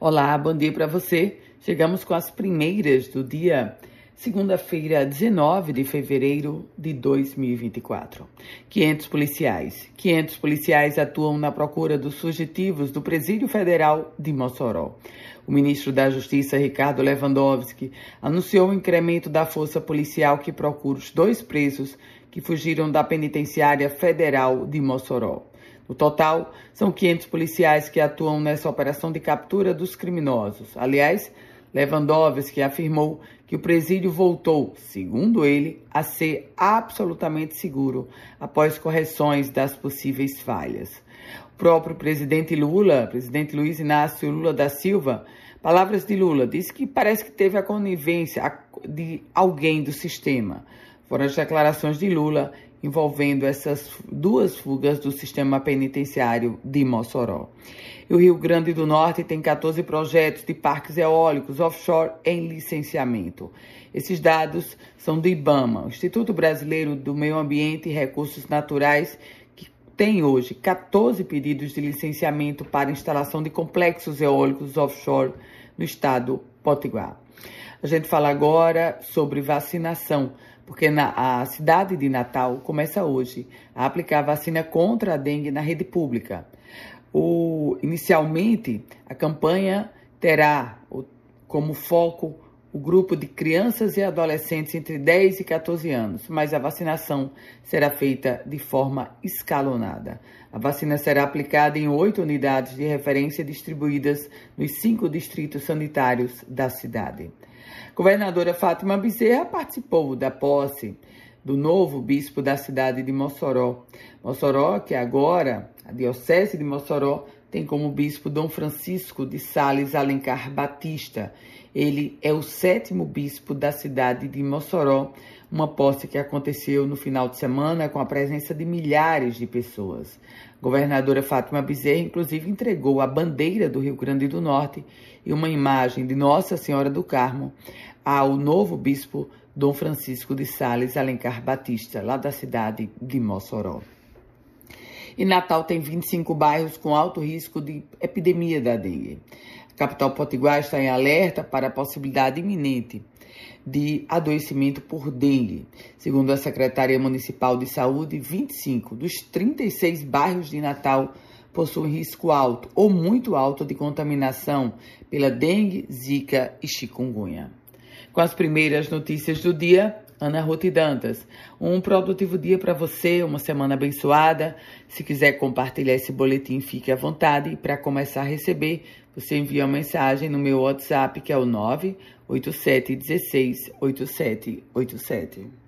Olá, bom dia para você. Chegamos com as primeiras do dia, segunda-feira, 19 de fevereiro de 2024. 500 policiais. 500 policiais atuam na procura dos fugitivos do Presídio Federal de Mossoró. O ministro da Justiça, Ricardo Lewandowski, anunciou o incremento da força policial que procura os dois presos que fugiram da penitenciária federal de Mossoró. No total, são 500 policiais que atuam nessa operação de captura dos criminosos. Aliás, Lewandowski afirmou que o presídio voltou, segundo ele, a ser absolutamente seguro após correções das possíveis falhas. O próprio presidente Lula, presidente Luiz Inácio Lula da Silva, palavras de Lula, disse que parece que teve a conivência de alguém do sistema. Foram as declarações de Lula envolvendo essas duas fugas do sistema penitenciário de Mossoró. E o Rio Grande do Norte tem 14 projetos de parques eólicos offshore em licenciamento. Esses dados são do IBAMA, Instituto Brasileiro do Meio Ambiente e Recursos Naturais, que tem hoje 14 pedidos de licenciamento para instalação de complexos eólicos offshore no estado Potiguar. A gente fala agora sobre vacinação porque na, a cidade de Natal começa hoje a aplicar vacina contra a dengue na rede pública. O, inicialmente, a campanha terá como foco o grupo de crianças e adolescentes entre 10 e 14 anos, mas a vacinação será feita de forma escalonada. A vacina será aplicada em oito unidades de referência distribuídas nos cinco distritos sanitários da cidade. Governadora Fátima Bezerra participou da posse do novo bispo da cidade de Mossoró. Mossoró, que agora a Diocese de Mossoró tem como bispo Dom Francisco de Sales Alencar Batista. Ele é o sétimo bispo da cidade de Mossoró, uma posse que aconteceu no final de semana com a presença de milhares de pessoas. A governadora Fátima Bezerra, inclusive, entregou a bandeira do Rio Grande do Norte e uma imagem de Nossa Senhora do Carmo ao novo bispo Dom Francisco de Sales Alencar Batista, lá da cidade de Mossoró. E Natal tem 25 bairros com alto risco de epidemia da dengue. A capital potiguar está em alerta para a possibilidade iminente de adoecimento por dengue. Segundo a Secretaria Municipal de Saúde, 25 dos 36 bairros de Natal possuem risco alto ou muito alto de contaminação pela dengue, zika e chikungunya. Com as primeiras notícias do dia, Ana Ruth Dantas. Um produtivo dia para você, uma semana abençoada. Se quiser compartilhar esse boletim, fique à vontade. Para começar a receber, você envia uma mensagem no meu WhatsApp, que é o 987 16 8787.